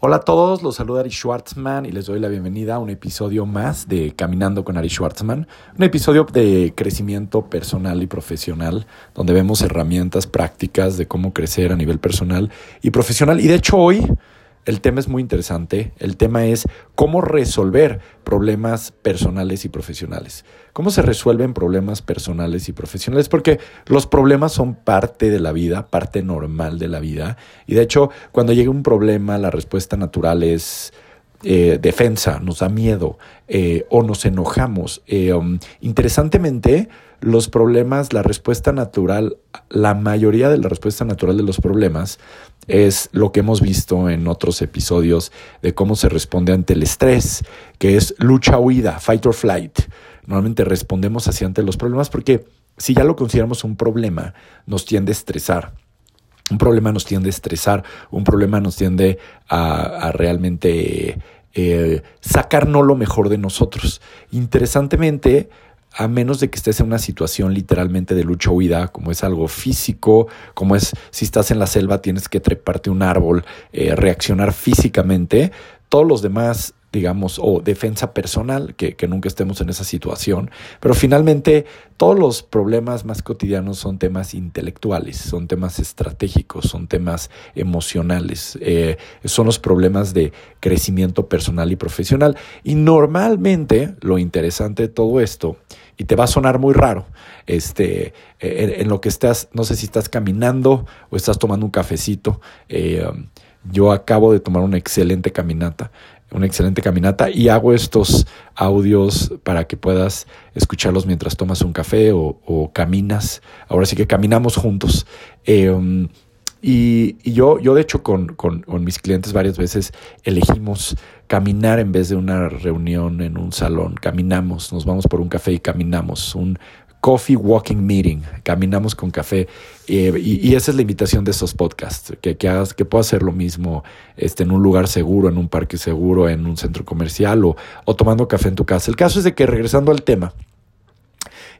Hola a todos, los saluda Ari Schwartzman y les doy la bienvenida a un episodio más de Caminando con Ari Schwartzman, un episodio de crecimiento personal y profesional, donde vemos herramientas prácticas de cómo crecer a nivel personal y profesional. Y de hecho hoy el tema es muy interesante. El tema es cómo resolver problemas personales y profesionales. ¿Cómo se resuelven problemas personales y profesionales? Porque los problemas son parte de la vida, parte normal de la vida. Y de hecho, cuando llega un problema, la respuesta natural es... Eh, defensa, nos da miedo eh, o nos enojamos. Eh, um, interesantemente, los problemas, la respuesta natural, la mayoría de la respuesta natural de los problemas es lo que hemos visto en otros episodios de cómo se responde ante el estrés, que es lucha-huida, fight or flight. Normalmente respondemos así ante los problemas porque si ya lo consideramos un problema, nos tiende a estresar. Un problema nos tiende a estresar, un problema nos tiende a, realmente eh, sacar no lo mejor de nosotros. Interesantemente, a menos de que estés en una situación literalmente de lucha huida, como es algo físico, como es si estás en la selva tienes que treparte un árbol, eh, reaccionar físicamente, todos los demás digamos, o defensa personal, que, nunca estemos en esa situación. Pero finalmente, todos los problemas más cotidianos son temas intelectuales, son temas estratégicos, son temas emocionales, eh, son los problemas de crecimiento personal y profesional. Y normalmente, lo interesante de todo esto, y te va a sonar muy raro, este, en, lo que estás, no sé si estás caminando o estás tomando un cafecito. Eh, yo acabo de tomar una excelente caminata una excelente caminata y hago estos audios para que puedas escucharlos mientras tomas un café o, caminas. Ahora sí que caminamos juntos. Em, y, yo, yo de hecho con, con, mis clientes varias veces elegimos caminar en vez de una reunión en un salón. Caminamos, nos vamos por un café y caminamos. Un, Coffee Walking Meeting. Caminamos con café. Eh, y, esa es la invitación de estos podcasts, que, que, hagas, que puedas hacer lo mismo este, en un lugar seguro, en un parque seguro, en un centro comercial o, o tomando café en tu casa. El caso es de que regresando al tema,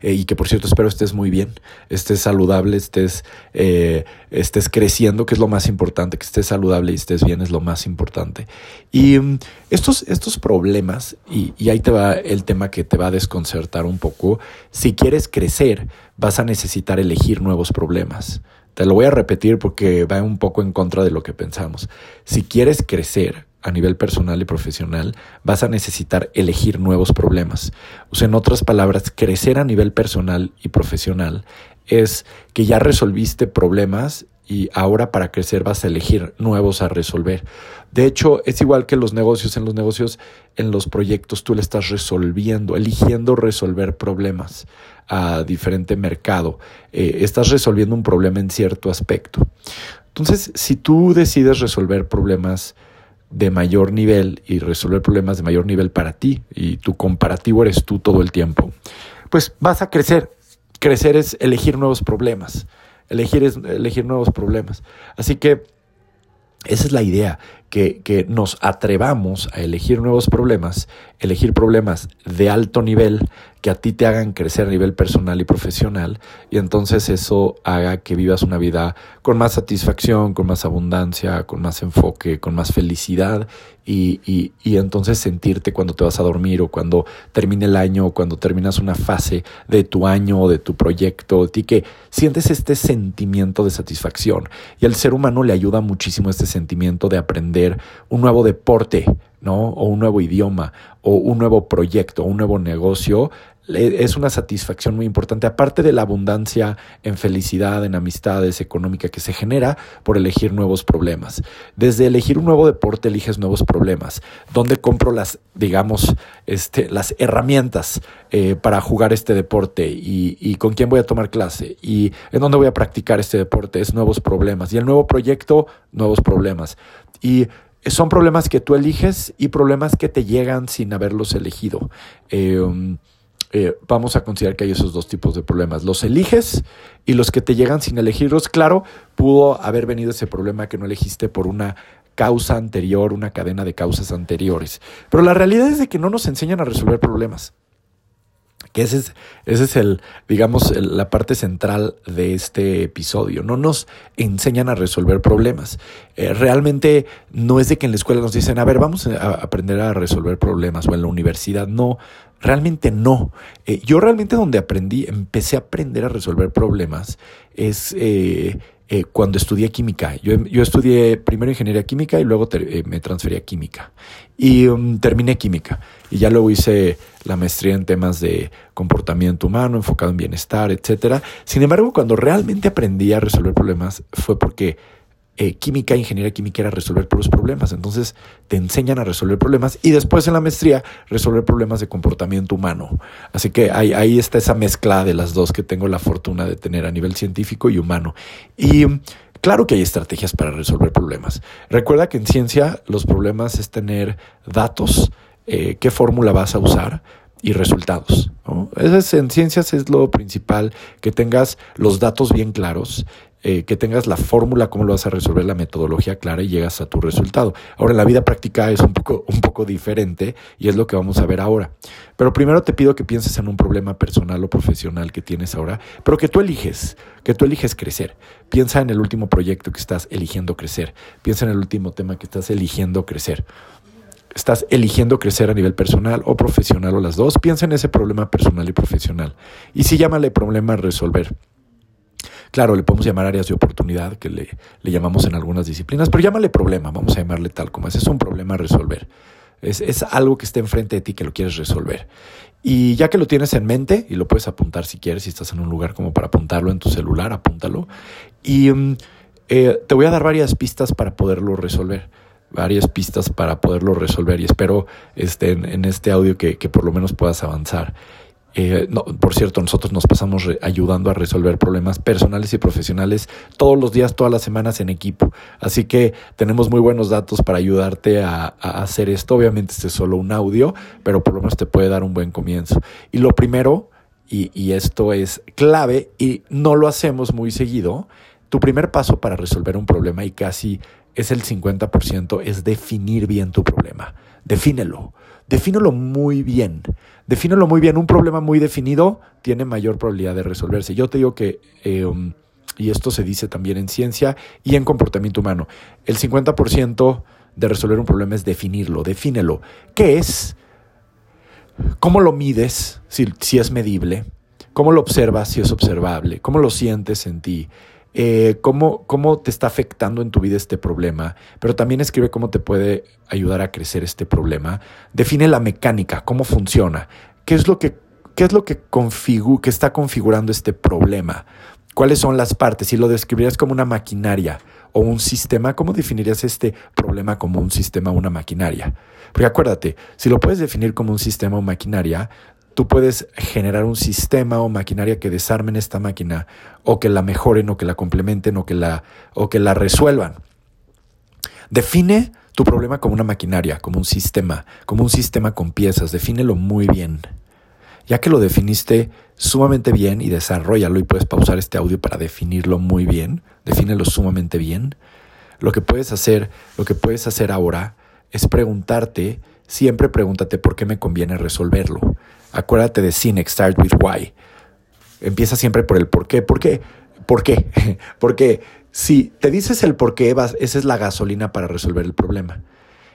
eh, y que por cierto espero estés muy bien, estés saludable, estés, eh, estés creciendo, que es lo más importante, que estés saludable y estés bien es lo más importante. Y mm, estos, estos problemas, y, y ahí te va el tema que te va a desconcertar un poco, si quieres crecer, vas a necesitar elegir nuevos problemas. Te lo voy a repetir porque va un poco en contra de lo que pensamos. Si quieres crecer, a nivel personal y profesional, vas a necesitar elegir nuevos problemas. O sea, en otras palabras, crecer a nivel personal y profesional es que ya resolviste problemas y ahora para crecer vas a elegir nuevos a resolver. De hecho, es igual que los negocios. En los negocios, en los proyectos, tú le estás resolviendo, eligiendo resolver problemas a diferente mercado. Eh, estás resolviendo un problema en cierto aspecto. Entonces, si tú decides resolver problemas de mayor nivel y resolver problemas de mayor nivel para ti y tu comparativo eres tú todo el tiempo, pues vas a crecer. Crecer es elegir nuevos problemas. Elegir es elegir nuevos problemas. Así que esa es la idea, que, que, nos atrevamos a elegir nuevos problemas, elegir problemas de alto nivel que a ti te hagan crecer a nivel personal y profesional, y entonces eso haga que vivas una vida con más satisfacción, con más abundancia, con más enfoque, con más felicidad, y, y, y entonces sentirte cuando te vas a dormir o cuando termine el año o cuando terminas una fase de tu año o de tu proyecto, ti que sientes este sentimiento de satisfacción. Y al ser humano le ayuda muchísimo este sentimiento de aprender un nuevo deporte, ¿no? O un nuevo idioma, o un nuevo proyecto, un nuevo negocio, es una satisfacción muy importante, aparte de la abundancia en felicidad, en amistades, económica que se genera por elegir nuevos problemas. Desde elegir un nuevo deporte eliges nuevos problemas. ¿Dónde compro las, digamos, este, las herramientas eh, para jugar este deporte? Y, y con quién voy a tomar clase? ¿Y en dónde voy a practicar este deporte? Es nuevos problemas. Y el nuevo proyecto, nuevos problemas. Y son problemas que tú eliges y problemas que te llegan sin haberlos elegido. Eh, eh, vamos a considerar que hay esos dos tipos de problemas. Los eliges y los que te llegan sin elegirlos. Claro, pudo haber venido ese problema que no elegiste por una causa anterior, una cadena de causas anteriores. Pero la realidad es de que no nos enseñan a resolver problemas Que ese es, el, digamos, la parte central de este episodio. No nos enseñan a resolver problemas. Eh, realmente no es de que en la escuela nos dicen, a ver, vamos a aprender a resolver problemas o en la universidad. No, realmente no. Eh, yo realmente donde aprendí, empecé a aprender a resolver problemas es... Eh, eh, cuando estudié química. Yo, yo, estudié primero ingeniería química y luego eh, me transferí a química. Y um, terminé química. Y ya luego hice la maestría en temas de comportamiento humano, enfocado en bienestar, etc. Sin embargo, cuando realmente aprendí a resolver problemas fue porque eh, química, ingeniería química era resolver puros problemas. Entonces te enseñan a resolver problemas y después en la maestría resolver problemas de comportamiento humano. Así que ahí, está esa mezcla de las dos que tengo la fortuna de tener a nivel científico y humano. Y Claro que hay estrategias para resolver problemas. Recuerda que en ciencia los problemas es tener datos, eh, qué fórmula vas a usar y resultados. en ciencias es lo principal, que tengas los datos bien claros eh, que tengas la fórmula, cómo lo vas a resolver, la metodología clara y llegas a tu resultado. Ahora, la vida práctica es un poco, un poco diferente y es lo que vamos a ver ahora. Pero primero te pido que pienses en un problema personal o profesional que tienes ahora, pero que tú eliges, que tú eliges crecer. Piensa en el último proyecto que estás eligiendo crecer. Piensa en el último tema que estás eligiendo crecer estás eligiendo crecer a nivel personal o profesional o las dos, piensa en ese problema personal y profesional. Y si llámale problema resolver. Claro, le podemos llamar áreas de oportunidad, que le, llamamos en algunas disciplinas, pero llámale problema, vamos a llamarle tal como es. Es un problema resolver. Es, es algo que está enfrente de ti que lo quieres resolver. Y ya que lo tienes en mente, y lo puedes apuntar si quieres, si estás en un lugar como para apuntarlo en tu celular, apúntalo. Y mm, eh, te voy a dar varias pistas para poderlo resolver varias pistas para poderlo resolver y espero este, en, este audio que, que, por lo menos puedas avanzar. Eh, no, por cierto, nosotros nos pasamos ayudando a resolver problemas personales y profesionales todos los días, todas las semanas en equipo. Así que tenemos muy buenos datos para ayudarte a, hacer esto. Obviamente este es solo un audio, pero por lo menos te puede dar un buen comienzo. Y lo primero, y, y esto es clave y no lo hacemos muy seguido, tu primer paso para resolver un problema y casi es el 50%, es definir bien tu problema. Defínelo. Defínelo muy bien. Defínelo muy bien. Un problema muy definido tiene mayor probabilidad de resolverse. Yo te digo que, eh, um, y esto se dice también en ciencia y en comportamiento humano, el 50% de resolver un problema es definirlo. Defínelo. ¿Qué es? ¿Cómo lo mides? Si, si es medible. ¿Cómo lo observas? Si es observable. ¿Cómo lo sientes en ti? Eh, cómo, cómo te está afectando en tu vida este problema, pero también escribe cómo te puede ayudar a crecer este problema. Define la mecánica, cómo funciona, qué es lo que, qué es lo que, configu que está configurando este problema, cuáles son las partes. Si lo describirías como una maquinaria o un sistema, ¿cómo definirías este problema como un sistema o una maquinaria? Porque acuérdate, si lo puedes definir como un sistema o maquinaria, tú puedes generar un sistema o maquinaria que desarmen esta máquina o que la mejoren o que la complementen o que la, o que la resuelvan. Define tu problema como una maquinaria, como un sistema, como un sistema con piezas. Defínelo muy bien. Ya que lo definiste sumamente bien y desarrollalo y puedes pausar este audio para definirlo muy bien, defínelo sumamente bien. Lo que puedes hacer, lo que puedes hacer ahora es preguntarte, siempre pregúntate por qué me conviene resolverlo. Acuérdate de Cynic, Start with Why. Empieza siempre por el por qué. ¿Por qué? ¿Por qué? Porque si te dices el por qué, vas, esa es la gasolina para resolver el problema.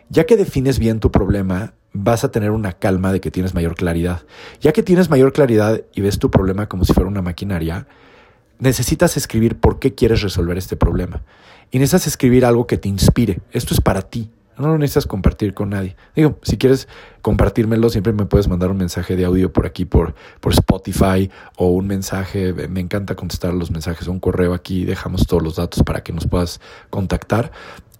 Ya que defines bien tu problema, vas a tener una calma de que tienes mayor claridad. Ya que tienes mayor claridad y ves tu problema como si fuera una maquinaria, necesitas escribir por qué quieres resolver este problema. Y necesitas escribir algo que te inspire. Esto es para ti. No lo necesitas compartir con nadie. Digo, si quieres compartírmelo, siempre me puedes mandar un mensaje de audio por aquí, por, por Spotify, o un mensaje. Me encanta contestar los mensajes, un correo aquí, dejamos todos los datos para que nos puedas contactar.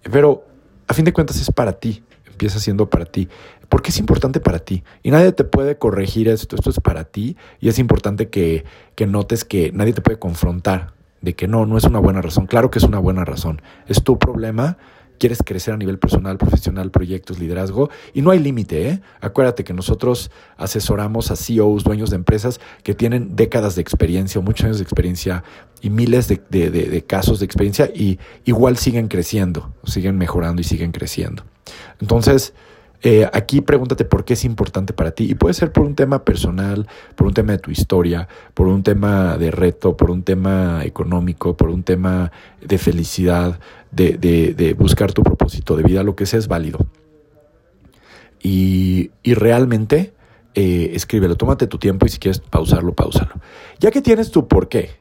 Pero a fin de cuentas es para ti, empieza siendo para ti. Porque es importante para ti. Y nadie te puede corregir esto, esto es para ti. Y es importante que, que notes que nadie te puede confrontar de que no, no es una buena razón. Claro que es una buena razón. Es tu problema quieres crecer a nivel personal, profesional, proyectos, liderazgo, y no hay límite, ¿eh? Acuérdate que nosotros asesoramos a CEOs, dueños de empresas que tienen décadas de experiencia muchos años de experiencia y miles de, casos de experiencia y igual siguen creciendo, siguen mejorando y siguen creciendo. Entonces, Eh, aquí pregúntate por qué es importante para ti y puede ser por un tema personal, por un tema de tu historia, por un tema de reto, por un tema económico, por un tema de felicidad, de, de buscar tu propósito de vida, lo que sea es válido. Y, y realmente eh, escríbelo, tómate tu tiempo y si quieres pausarlo, pausalo. Ya que tienes tu por qué,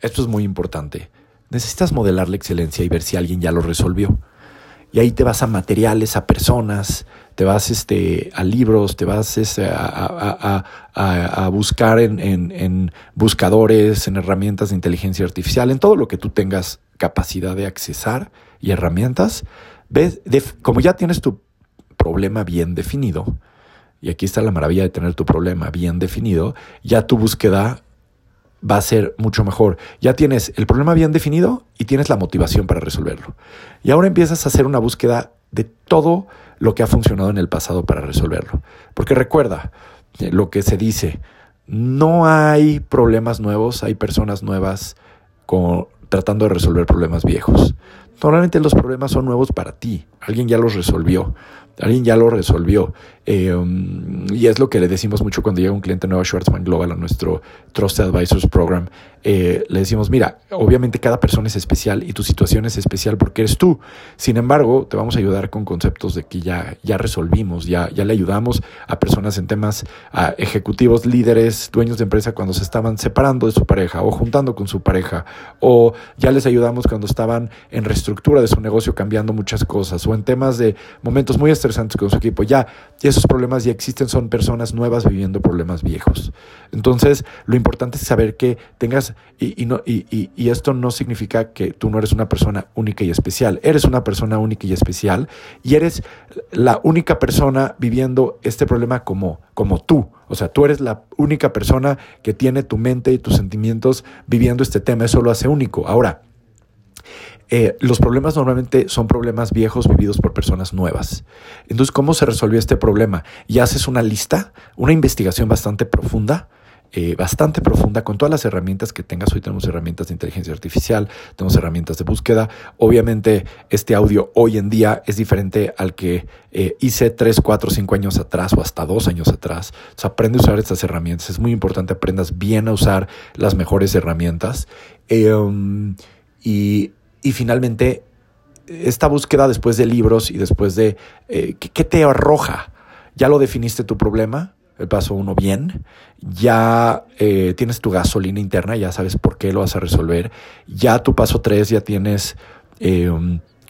esto es muy importante, necesitas modelar la excelencia y ver si alguien ya lo resolvió. Y ahí te vas a materiales, a personas, te vas este, a libros, te vas este, a, buscar en, en, buscadores, en herramientas de inteligencia artificial, en todo lo que tú tengas capacidad de accesar y herramientas. Ves, como ya tienes tu problema bien definido, y aquí está la maravilla de tener tu problema bien definido, ya tu búsqueda va a ser mucho mejor. Ya tienes el problema bien definido y tienes la motivación para resolverlo. Y ahora empiezas a hacer una búsqueda de todo lo que ha funcionado en el pasado para resolverlo. Porque recuerda eh, lo que se dice, no hay problemas nuevos, hay personas nuevas tratando de resolver problemas viejos. Normalmente los problemas son nuevos para ti, alguien ya los resolvió. Alguien ya lo resolvió. Eh, um, y es lo que le decimos mucho cuando llega un cliente nuevo a Schwartzman Global, a nuestro Trusted Advisors Program. Eh, le decimos, mira, obviamente cada persona es especial y tu situación es especial porque eres tú. Sin embargo, te vamos a ayudar con conceptos de que ya, ya resolvimos, ya, ya le ayudamos a personas en temas, a ejecutivos, líderes, dueños de empresa cuando se estaban separando de su pareja o juntando con su pareja. O ya les ayudamos cuando estaban en reestructura de su negocio cambiando muchas cosas. O en temas de momentos muy estresantes con su equipo. Ya, esos problemas ya existen, son personas nuevas viviendo problemas viejos. Entonces, lo importante es saber que tengas y, no, y, y, esto no significa que tú no eres una persona única y especial. Eres una persona única y especial y eres la única persona viviendo este problema como, como tú. O sea, tú eres la única persona que tiene tu mente y tus sentimientos viviendo este tema. Eso lo hace único. Ahora, eh, los problemas normalmente son problemas viejos vividos por personas nuevas. Entonces, ¿cómo se resolvió este problema? Y haces una lista, una investigación bastante profunda eh, bastante profunda con todas las herramientas que tengas. Hoy tenemos herramientas de inteligencia artificial, tenemos herramientas de búsqueda. Obviamente este audio hoy en día es diferente al que eh, hice 3, 4, 5 años atrás o hasta 2 años atrás. O aprende a usar estas herramientas. Es muy importante aprendas bien a usar las mejores herramientas. Em, y, y finalmente, esta búsqueda después de libros y después de eh, ¿qué, te arroja? ¿Ya lo definiste tu problema? el paso uno bien, ya eh, tienes tu gasolina interna, ya sabes por qué lo vas a resolver, ya tu paso tres ya tienes eh,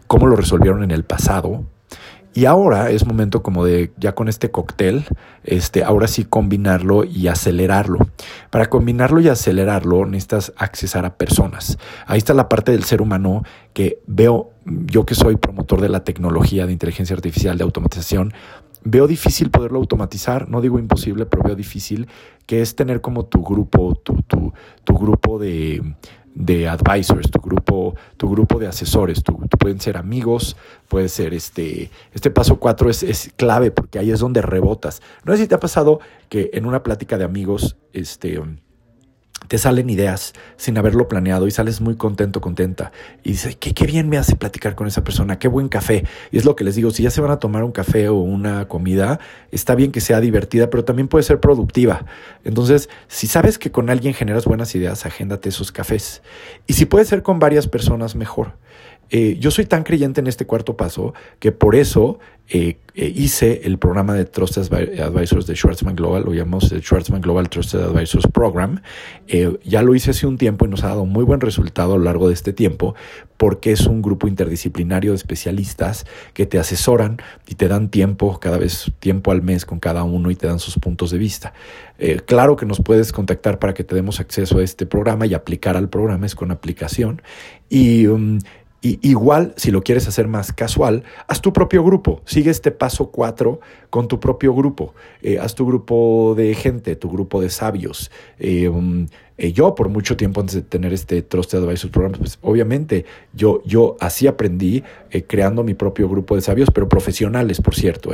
cómo lo resolvieron en el pasado. Y ahora es momento como de, ya con este cóctel, este, ahora sí combinarlo y acelerarlo. Para combinarlo y acelerarlo necesitas accesar a personas. Ahí está la parte del ser humano que veo, yo que soy promotor de la tecnología de inteligencia artificial, de automatización, veo difícil poderlo automatizar, no digo imposible, pero veo difícil, que es tener como tu grupo, tu, tu, tu grupo de, de advisors, tu grupo, tu grupo de asesores, tu, pueden ser amigos, puede ser este, este paso cuatro es, es, clave porque ahí es donde rebotas. No sé si te ha pasado que en una plática de amigos, este, te salen ideas sin haberlo planeado y sales muy contento, contenta. Y dices, qué, qué bien me hace platicar con esa persona, qué buen café. Y es lo que les digo, si ya se van a tomar un café o una comida, está bien que sea divertida, pero también puede ser productiva. Entonces, si sabes que con alguien generas buenas ideas, agéndate esos cafés. Y si puede ser con varias personas, mejor. Eh, yo soy tan creyente en este cuarto paso que por eso eh, eh, hice el programa de Trusted Advisors de Schwartzman Global, lo llamamos el Schwartzman Global Trusted Advisors Program. ya lo hice hace un tiempo y nos ha dado muy buen resultado a lo largo de este tiempo porque es un grupo interdisciplinario de especialistas que te asesoran y te dan tiempo, cada vez tiempo al mes con cada uno y te dan sus puntos de vista. claro que nos puedes contactar para que te demos acceso a este programa y aplicar al programa, es con aplicación. Y um, igual, si lo quieres hacer más casual, haz tu propio grupo. Sigue este paso cuatro con tu propio grupo. Eh, haz tu grupo de gente, tu grupo de sabios. Eh, um, eh, yo, por mucho tiempo antes de tener este Trusted Advisors Program, pues obviamente yo, yo así aprendí creando mi propio grupo de sabios, pero profesionales, por cierto.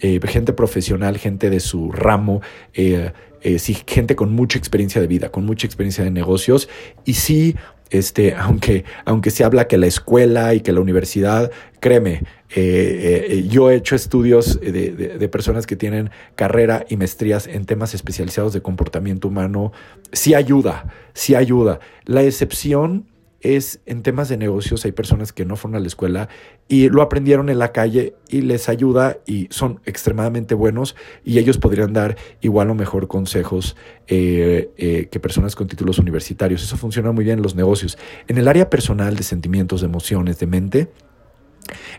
gente profesional, gente de su ramo. sí, gente con mucha experiencia de vida, con mucha experiencia de negocios y sí este, aunque, aunque se habla que la escuela y que la universidad, créeme, eh, eh, yo he hecho estudios de, de, personas que tienen carrera y maestrías en temas especializados de comportamiento humano. Sí ayuda, sí ayuda. La excepción es en temas de negocios hay personas que no fueron a la escuela y lo aprendieron en la calle y les ayuda y son extremadamente buenos y ellos podrían dar igual o mejor consejos eh, eh, que personas con títulos universitarios. Eso funciona muy bien en los negocios. En el área personal de sentimientos, de emociones, de mente,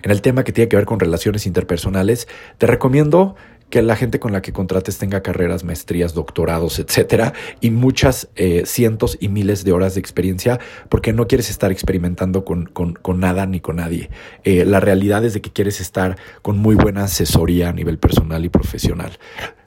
en el tema que tiene que ver con relaciones interpersonales, te recomiendo que la gente con la que contrates tenga carreras, maestrías, doctorados, etcétera, y muchas eh, cientos y miles de horas de experiencia, porque no quieres estar experimentando con, con, con nada ni con nadie. Eh, la realidad es de que quieres estar con muy buena asesoría a nivel personal y profesional.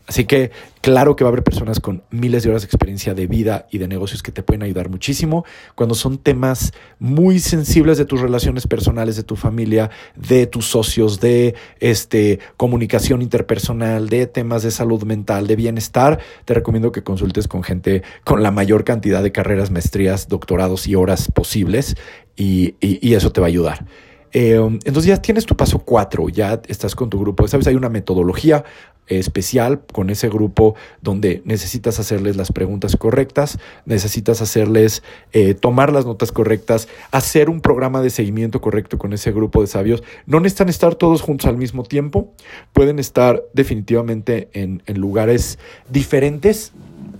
Así que claro que va a haber personas con miles de horas de experiencia de vida y de negocios que te pueden ayudar muchísimo cuando son temas muy sensibles de tus relaciones personales, de tu familia, de tus socios, de este comunicación interpersonal, de temas de salud mental, de bienestar. Te recomiendo que consultes con gente con la mayor cantidad de carreras, maestrías, doctorados y horas posibles y, y eso te va a ayudar. Eh, entonces ya tienes tu paso cuatro, ya estás con tu grupo. Sabes, hay una metodología especial con ese grupo donde necesitas hacerles las preguntas correctas, necesitas hacerles eh, tomar las notas correctas, hacer un programa de seguimiento correcto con ese grupo de sabios. No necesitan estar todos juntos al mismo tiempo, pueden estar definitivamente en, en lugares diferentes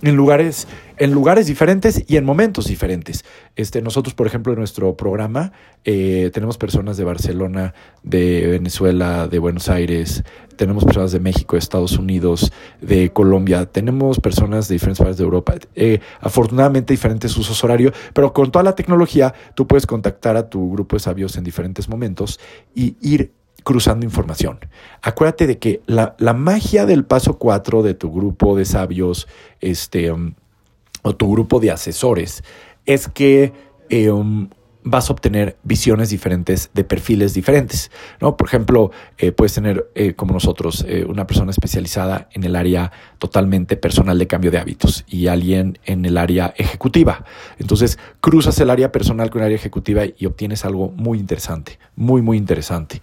en lugares, en lugares diferentes y en momentos diferentes. Este, nosotros, por ejemplo, en nuestro programa eh, tenemos personas de Barcelona, de Venezuela, de Buenos Aires, tenemos personas de México, de Estados Unidos, de Colombia, tenemos personas de diferentes partes de Europa. Eh, afortunadamente diferentes usos horarios, pero con toda la tecnología tú puedes contactar a tu grupo de sabios en diferentes momentos y ir cruzando información. Acuérdate de que la, magia del paso 4 de tu grupo de sabios este, um, o tu grupo de asesores es que um, vas a obtener visiones diferentes de perfiles diferentes. ¿no? Por ejemplo, eh, puedes tener, eh, como nosotros, eh, una persona especializada en el área totalmente personal de cambio de hábitos y alguien en el área ejecutiva. Entonces, cruzas el área personal con el área ejecutiva y obtienes algo muy interesante, muy, muy interesante.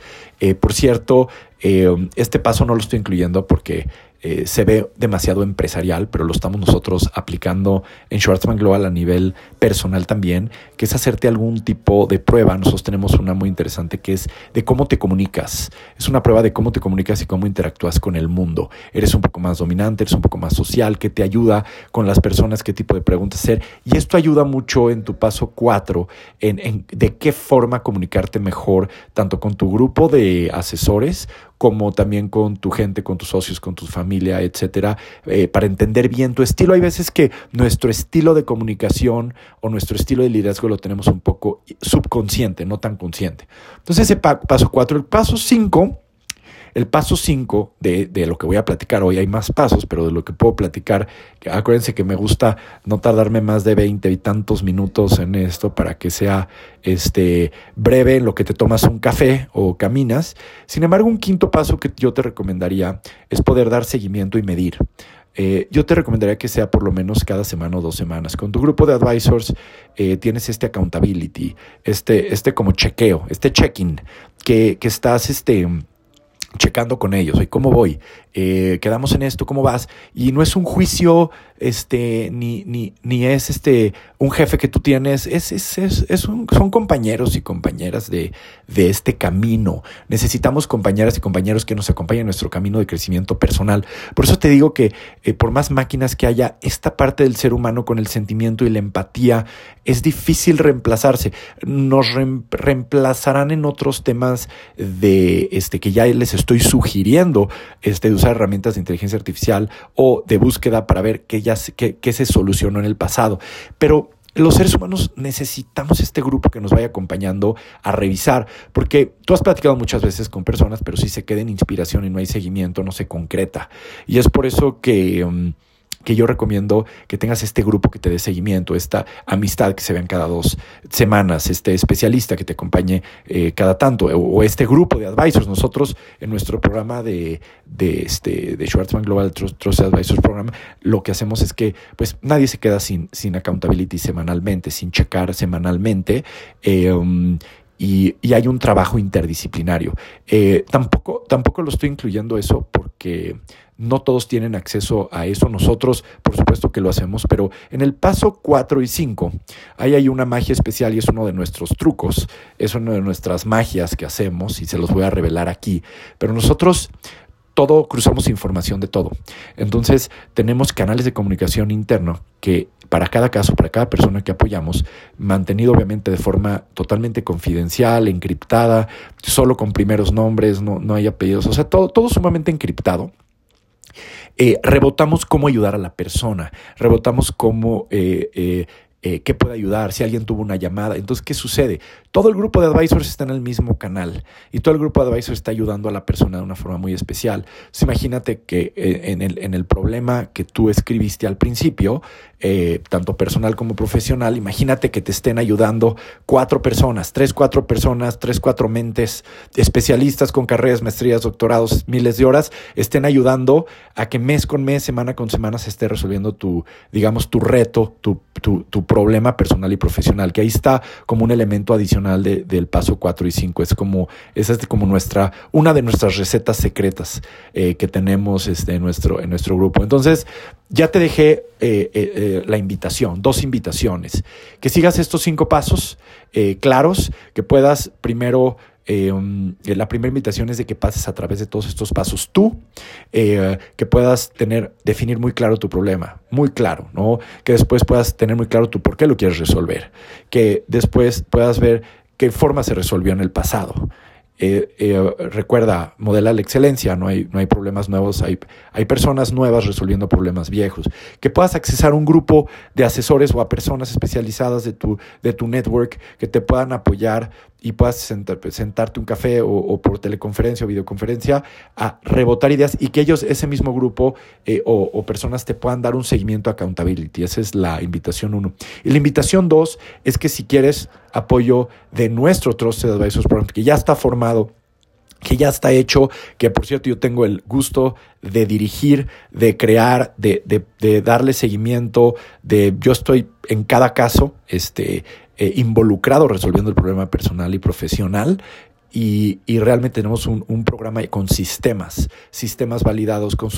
por cierto, este paso no lo estoy incluyendo porque eh, se ve demasiado empresarial, pero lo estamos nosotros aplicando en Schwarzman Global a nivel personal también, que es hacerte algún tipo de prueba. Nosotros tenemos una muy interesante que es de cómo te comunicas. Es una prueba de cómo te comunicas y cómo interactúas con el mundo. Eres un poco más dominante, eres un poco más social, que te ayuda con las personas, qué tipo de preguntas hacer. Y esto ayuda mucho en tu paso 4, en, en de qué forma comunicarte mejor, tanto con tu grupo de asesores como también con tu gente, con tus socios, con tu familia, etcétera, eh, para entender bien tu estilo. Hay veces que nuestro estilo de comunicación o nuestro estilo de liderazgo lo tenemos un poco subconsciente, no tan consciente. Entonces, ese paso cuatro. El paso cinco el paso 5 de, lo que voy a platicar hoy, hay más pasos, pero de lo que puedo platicar, acuérdense que me gusta no tardarme más de 20 y tantos minutos en esto para que sea este, breve en lo que te tomas un café o caminas. Sin embargo, un quinto paso que yo te recomendaría es poder dar seguimiento y medir. Eh, yo te recomendaría que sea por lo menos cada semana o dos semanas. Con tu grupo de advisors eh, tienes este accountability, este, este como chequeo, este check-in, que, que estás este, checando con ellos, ¿y cómo voy? Eh, quedamos en esto, ¿cómo vas? Y no es un juicio, este, ni, ni, ni es este, un jefe que tú tienes, es, es, es, es un, son compañeros y compañeras de, de este camino. Necesitamos compañeras y compañeros que nos acompañen en nuestro camino de crecimiento personal. Por eso te digo que eh, por más máquinas que haya, esta parte del ser humano con el sentimiento y la empatía es difícil reemplazarse. Nos reemplazarán en otros temas de este que ya les estoy sugiriendo, este, de usar herramientas de inteligencia artificial o de búsqueda para ver qué, ya, qué, qué se solucionó en el pasado. Pero los seres humanos necesitamos este grupo que nos vaya acompañando a revisar, porque tú has platicado muchas veces con personas, pero si se queda en inspiración y no hay seguimiento, no se concreta. Y es por eso que... Um, que yo recomiendo que tengas este grupo que te dé seguimiento, esta amistad que se vean cada dos semanas, este especialista que te acompañe eh, cada tanto, o, este grupo de advisors. Nosotros en nuestro programa de, de, este, de Schwartzman Global Trust Advisors Program, lo que hacemos es que pues nadie se queda sin, sin accountability semanalmente, sin checar semanalmente. Um, y, hay un trabajo interdisciplinario. Eh, tampoco, tampoco lo estoy incluyendo eso porque no todos tienen acceso a eso. Nosotros, por supuesto que lo hacemos, pero en el paso 4 y 5, ahí hay una magia especial y es uno de nuestros trucos, es una de nuestras magias que hacemos y se los voy a revelar aquí. Pero nosotros todo cruzamos información de todo. Entonces, tenemos canales de comunicación interno que para cada caso, para cada persona que apoyamos, mantenido obviamente de forma totalmente confidencial, encriptada, solo con primeros nombres, no, no hay apellidos, o sea, todo, todo sumamente encriptado. Eh, rebotamos cómo ayudar a la persona, rebotamos cómo eh, eh, eh, qué puede ayudar, si alguien tuvo una llamada. Entonces, ¿qué sucede? Todo el grupo de advisors está en el mismo canal y todo el grupo de advisors está ayudando a la persona de una forma muy especial. imagínate que eh, en, el, en el problema que tú escribiste al principio, eh, tanto personal como profesional, imagínate que te estén ayudando cuatro personas, tres, cuatro personas, tres, cuatro mentes, especialistas con carreras, maestrías, doctorados, miles de horas, estén ayudando a que mes con mes, semana con semana se esté resolviendo tu, digamos, tu reto, tu, tu, tu problema personal y profesional, que ahí está como un elemento adicional de, del paso 4 y 5. Es como, esa es como nuestra, una de nuestras recetas secretas eh, que tenemos este, en, nuestro, en nuestro grupo. Entonces, ya te dejé eh, eh, la invitación, dos invitaciones. Que sigas estos cinco pasos claros, que puedas primero um, eh, la primera invitación es de que pases a través de todos estos pasos tú, eh, que puedas tener, definir muy claro tu problema, muy claro, ¿no? Que después puedas tener muy claro tu por qué lo quieres resolver, que después puedas ver qué forma se resolvió en el pasado. Eh, recuerda, modela la excelencia, no hay, no hay problemas nuevos, hay, hay personas nuevas resolviendo problemas viejos. Que puedas accesar a un grupo de asesores o a personas especializadas de tu, de tu network que te puedan apoyar y puedas sentarte un café o, por teleconferencia o videoconferencia a rebotar ideas y que ellos, ese mismo grupo eh, o, personas te puedan dar un seguimiento a accountability. Esa es la invitación uno. Y la invitación dos es que si quieres apoyo de nuestro Trusted Advisors Program, que ya está formado que ya está hecho, que por cierto yo tengo el gusto de dirigir, de crear, de, de, darle seguimiento, de yo estoy en cada caso este, eh, involucrado resolviendo el problema personal y profesional y, realmente tenemos un, programa con sistemas, sistemas validados con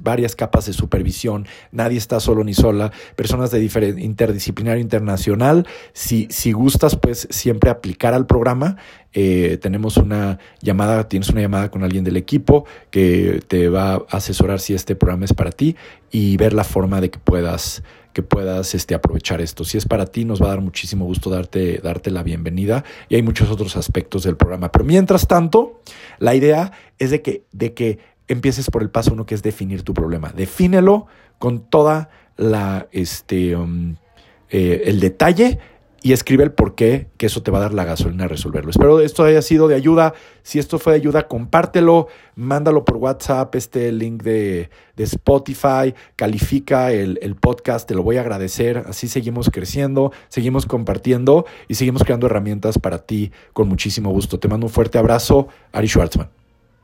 varias capas de supervisión. Nadie está solo ni sola. Personas de interdisciplinario internacional. Si, si gustas, pues siempre aplicar al programa. Eh, tenemos una llamada, tienes una llamada con alguien del equipo que te va a asesorar si este programa es para ti y ver la forma de que puedas que puedas este, aprovechar esto. Si es para ti, nos va a dar muchísimo gusto darte, darte la bienvenida y hay muchos otros aspectos del programa. Pero mientras tanto, la idea es de que, de que empieces por el paso uno que es definir tu problema. Defínelo con toda la, este, um, eh, el detalle y escribe el por qué, que eso te va a dar la gasolina a resolverlo. Espero esto haya sido de ayuda. Si esto fue de ayuda, compártelo, mándalo por WhatsApp, este link de, Spotify, califica el, el, podcast, te lo voy a agradecer. Así seguimos creciendo, seguimos compartiendo y seguimos creando herramientas para ti con muchísimo gusto. Te mando un fuerte abrazo, Ari Schwartzman.